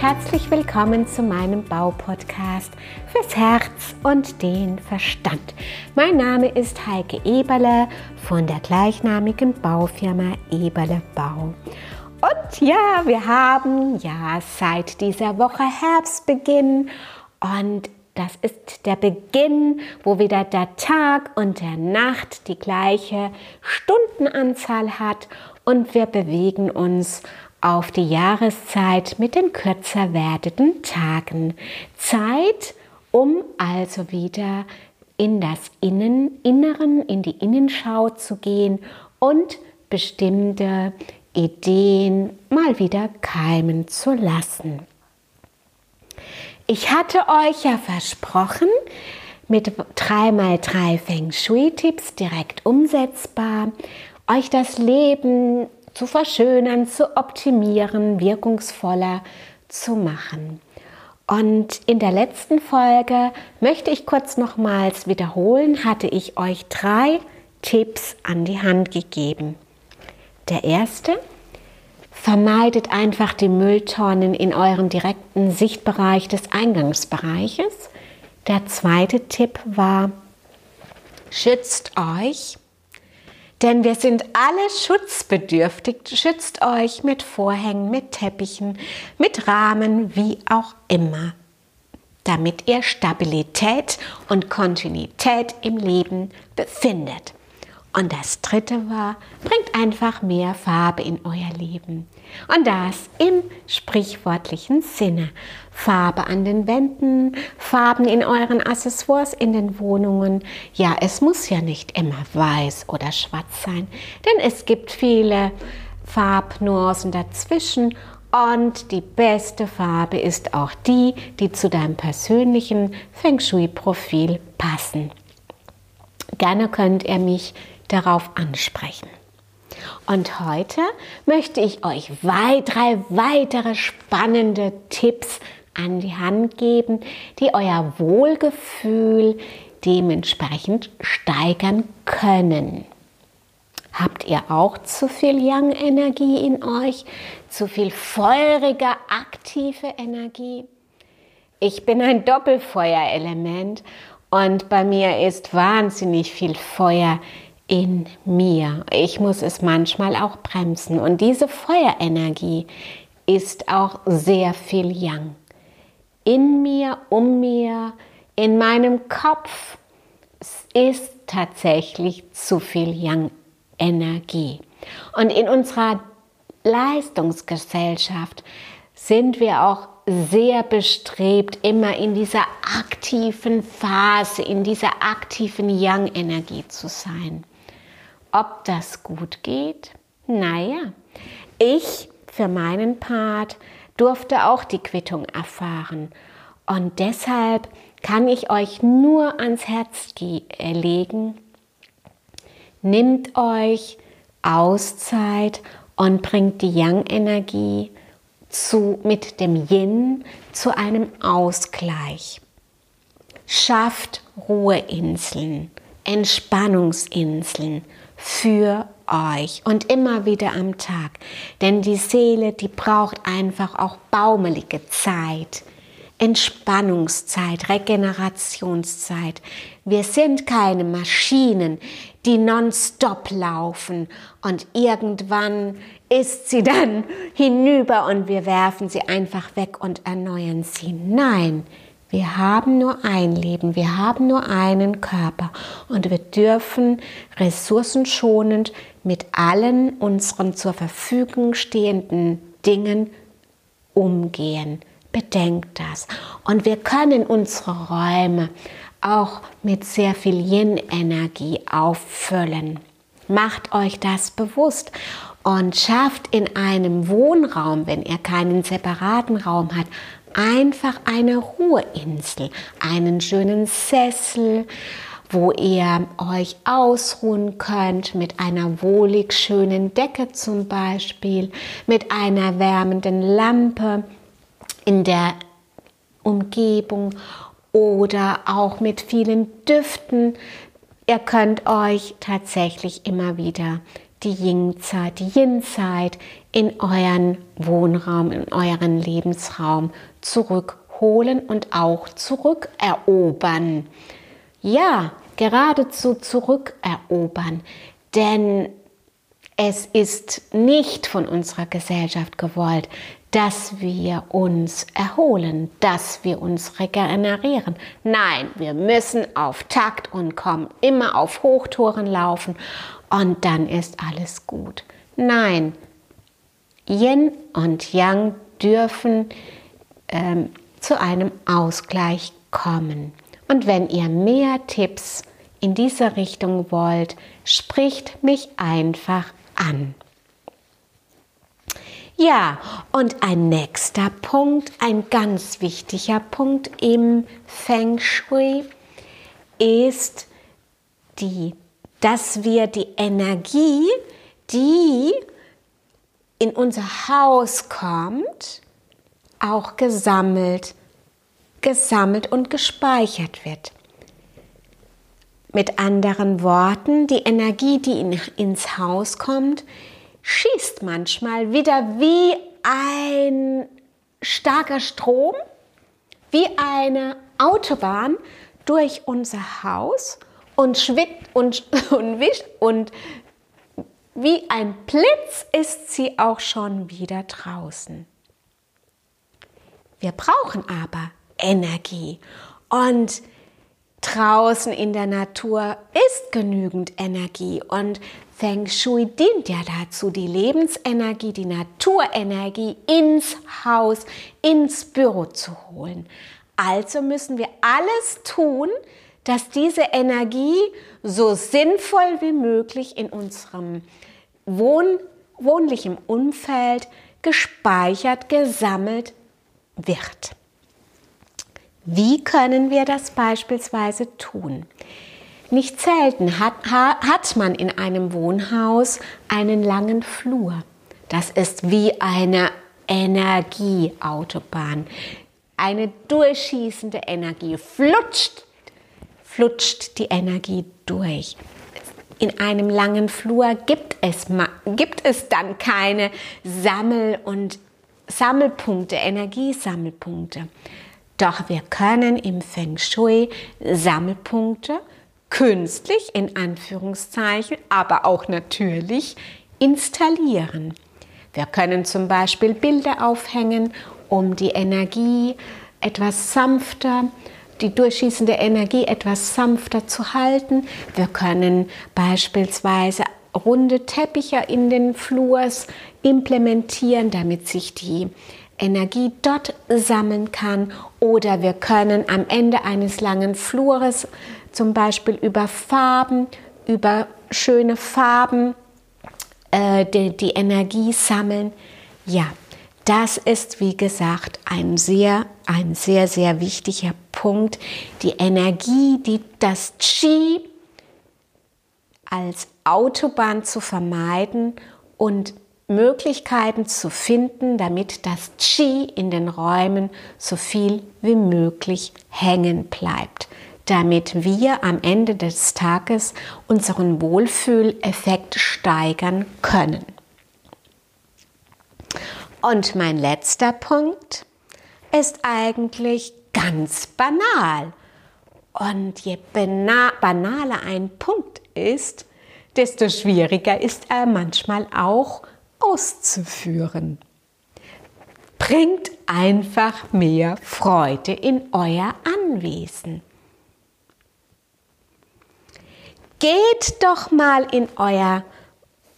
herzlich willkommen zu meinem Baupodcast fürs Herz und den Verstand. Mein Name ist Heike Eberle von der gleichnamigen Baufirma Eberle Bau. Und ja, wir haben ja seit dieser Woche Herbstbeginn und das ist der Beginn, wo wieder der Tag und der Nacht die gleiche Stundenanzahl hat und wir bewegen uns auf die Jahreszeit mit den kürzer werdenden Tagen. Zeit, um also wieder in das Innen, Inneren, in die Innenschau zu gehen und bestimmte Ideen mal wieder keimen zu lassen. Ich hatte euch ja versprochen, mit 3x3 Feng Shui-Tipps direkt umsetzbar, euch das Leben zu verschönern, zu optimieren, wirkungsvoller zu machen. Und in der letzten Folge möchte ich kurz nochmals wiederholen, hatte ich euch drei Tipps an die Hand gegeben. Der erste, Vermeidet einfach die Mülltonnen in euren direkten Sichtbereich des Eingangsbereiches. Der zweite Tipp war, schützt euch, denn wir sind alle schutzbedürftig. Schützt euch mit Vorhängen, mit Teppichen, mit Rahmen, wie auch immer, damit ihr Stabilität und Kontinuität im Leben befindet. Und das dritte war, bringt einfach mehr Farbe in euer Leben. Und das im sprichwörtlichen Sinne. Farbe an den Wänden, Farben in euren Accessoires in den Wohnungen. Ja, es muss ja nicht immer weiß oder schwarz sein, denn es gibt viele Farbnuancen dazwischen und die beste Farbe ist auch die, die zu deinem persönlichen Feng Shui-Profil passen. Gerne könnt ihr mich darauf ansprechen. Und heute möchte ich euch drei weitere spannende Tipps an die Hand geben, die euer Wohlgefühl dementsprechend steigern können. Habt ihr auch zu viel Yang-Energie in euch? Zu viel feurige, aktive Energie? Ich bin ein Doppelfeuerelement und bei mir ist wahnsinnig viel Feuer in mir. Ich muss es manchmal auch bremsen. Und diese Feuerenergie ist auch sehr viel Yang. In mir, um mir, in meinem Kopf ist tatsächlich zu viel Yang-Energie. Und in unserer Leistungsgesellschaft sind wir auch sehr bestrebt, immer in dieser aktiven Phase, in dieser aktiven Yang-Energie zu sein. Ob das gut geht? Naja, ich für meinen Part durfte auch die Quittung erfahren. Und deshalb kann ich euch nur ans Herz äh, legen, nimmt euch Auszeit und bringt die Yang-Energie mit dem Yin zu einem Ausgleich. Schafft Ruheinseln, Entspannungsinseln für euch und immer wieder am Tag. Denn die Seele, die braucht einfach auch baumelige Zeit, Entspannungszeit, Regenerationszeit. Wir sind keine Maschinen, die nonstop laufen und irgendwann ist sie dann hinüber und wir werfen sie einfach weg und erneuern sie. Nein, wir haben nur ein Leben, wir haben nur einen Körper und wir dürfen ressourcenschonend mit allen unseren zur Verfügung stehenden Dingen umgehen. Bedenkt das. Und wir können unsere Räume auch mit sehr viel Yin-Energie auffüllen. Macht euch das bewusst und schafft in einem Wohnraum, wenn ihr keinen separaten Raum habt, einfach eine Ruheinsel, einen schönen Sessel, wo ihr euch ausruhen könnt mit einer wohlig schönen Decke zum Beispiel, mit einer wärmenden Lampe in der Umgebung oder auch mit vielen Düften. Ihr könnt euch tatsächlich immer wieder die Yin-Zeit, die Yin-Zeit in euren Wohnraum, in euren Lebensraum zurückholen und auch zurückerobern. Ja, geradezu zurückerobern, denn es ist nicht von unserer Gesellschaft gewollt, dass wir uns erholen, dass wir uns regenerieren. Nein, wir müssen auf Takt und kommen immer auf Hochtouren laufen und dann ist alles gut. Nein, Yin und Yang dürfen ähm, zu einem Ausgleich kommen. Und wenn ihr mehr Tipps in diese Richtung wollt, spricht mich einfach an. Ja, und ein nächster Punkt, ein ganz wichtiger Punkt im Feng Shui ist die, dass wir die Energie, die in unser Haus kommt, auch gesammelt, gesammelt und gespeichert wird. Mit anderen Worten, die Energie, die in, ins Haus kommt, schießt manchmal wieder wie ein starker Strom, wie eine Autobahn durch unser Haus und schwitzt und, und wischt und wie ein Blitz ist sie auch schon wieder draußen. Wir brauchen aber Energie und draußen in der Natur ist genügend Energie und Feng Shui dient ja dazu, die Lebensenergie, die Naturenergie ins Haus, ins Büro zu holen. Also müssen wir alles tun, dass diese Energie so sinnvoll wie möglich in unserem Wohn wohnlichen Umfeld gespeichert, gesammelt wird. Wie können wir das beispielsweise tun? Nicht selten hat, hat man in einem Wohnhaus einen langen Flur. Das ist wie eine Energieautobahn. Eine durchschießende Energie flutscht, flutscht die Energie durch. In einem langen Flur gibt es, gibt es dann keine Sammel- und Sammelpunkte, Energiesammelpunkte. Doch wir können im Feng Shui Sammelpunkte künstlich in Anführungszeichen, aber auch natürlich installieren. Wir können zum Beispiel Bilder aufhängen, um die Energie etwas sanfter, die durchschießende Energie etwas sanfter zu halten. Wir können beispielsweise runde Teppiche in den Flurs implementieren, damit sich die Energie dort sammeln kann. Oder wir können am Ende eines langen Flures zum Beispiel über Farben, über schöne Farben äh, die, die Energie sammeln. Ja, das ist wie gesagt ein sehr, ein sehr, sehr wichtiger Punkt. Die Energie, die das Qi als Autobahn zu vermeiden und Möglichkeiten zu finden, damit das Qi in den Räumen so viel wie möglich hängen bleibt, damit wir am Ende des Tages unseren Wohlfühleffekt steigern können. Und mein letzter Punkt ist eigentlich ganz banal. Und je banaler ein Punkt ist, desto schwieriger ist er manchmal auch auszuführen. Bringt einfach mehr Freude in euer Anwesen. Geht doch mal in euer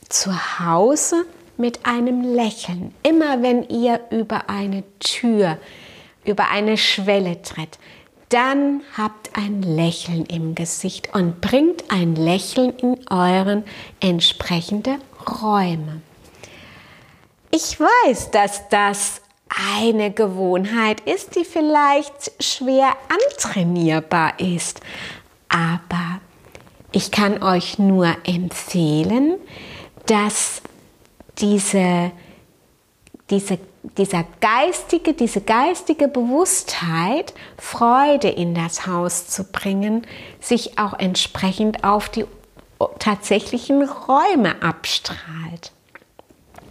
Zuhause mit einem Lächeln. Immer wenn ihr über eine Tür, über eine Schwelle tritt, dann habt ein Lächeln im Gesicht und bringt ein Lächeln in euren entsprechende Räume. Ich weiß, dass das eine Gewohnheit ist, die vielleicht schwer antrainierbar ist, aber ich kann euch nur empfehlen, dass diese, diese, dieser geistige, diese geistige Bewusstheit, Freude in das Haus zu bringen, sich auch entsprechend auf die tatsächlichen Räume abstrahlt.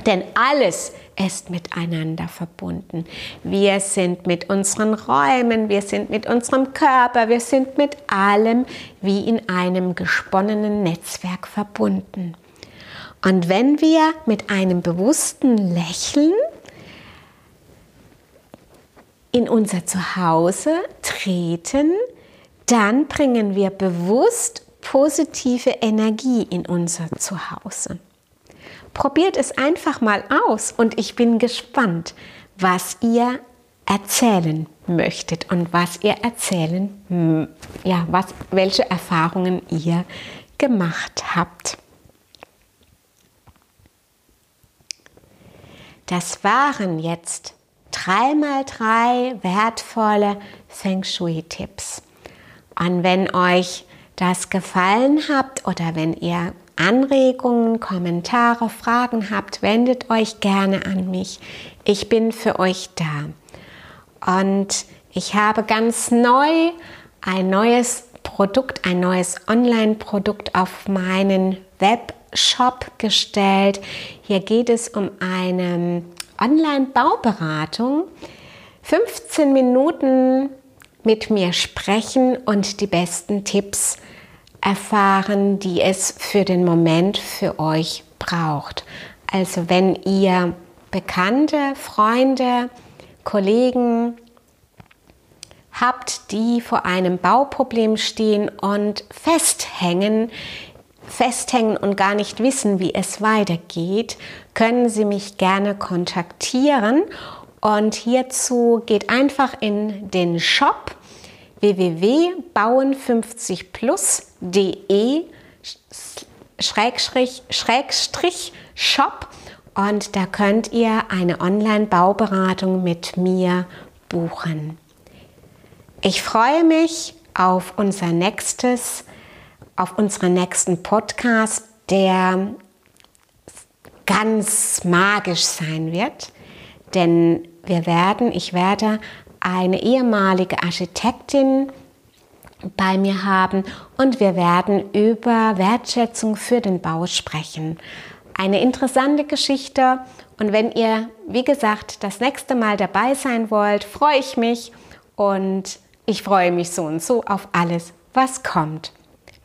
Denn alles ist miteinander verbunden. Wir sind mit unseren Räumen, wir sind mit unserem Körper, wir sind mit allem wie in einem gesponnenen Netzwerk verbunden. Und wenn wir mit einem bewussten Lächeln in unser Zuhause treten, dann bringen wir bewusst positive Energie in unser Zuhause. Probiert es einfach mal aus und ich bin gespannt, was ihr erzählen möchtet und was ihr erzählen, ja, was, welche Erfahrungen ihr gemacht habt. Das waren jetzt dreimal drei wertvolle Feng Shui-Tipps. Und wenn euch das gefallen habt oder wenn ihr Anregungen, Kommentare, Fragen habt, wendet euch gerne an mich. Ich bin für euch da. Und ich habe ganz neu ein neues Produkt, ein neues Online-Produkt auf meinen Webshop gestellt. Hier geht es um eine Online-Bauberatung. 15 Minuten mit mir sprechen und die besten Tipps erfahren, die es für den Moment für euch braucht. Also wenn ihr Bekannte, Freunde, Kollegen habt, die vor einem Bauproblem stehen und festhängen, festhängen und gar nicht wissen, wie es weitergeht, können Sie mich gerne kontaktieren. Und hierzu geht einfach in den Shop www.bauen50plus.de Schrägstrich, Shop und da könnt ihr eine Online-Bauberatung mit mir buchen. Ich freue mich auf unser nächstes, auf unseren nächsten Podcast, der ganz magisch sein wird, denn wir werden, ich werde eine ehemalige Architektin bei mir haben und wir werden über Wertschätzung für den Bau sprechen. Eine interessante Geschichte und wenn ihr, wie gesagt, das nächste Mal dabei sein wollt, freue ich mich und ich freue mich so und so auf alles, was kommt.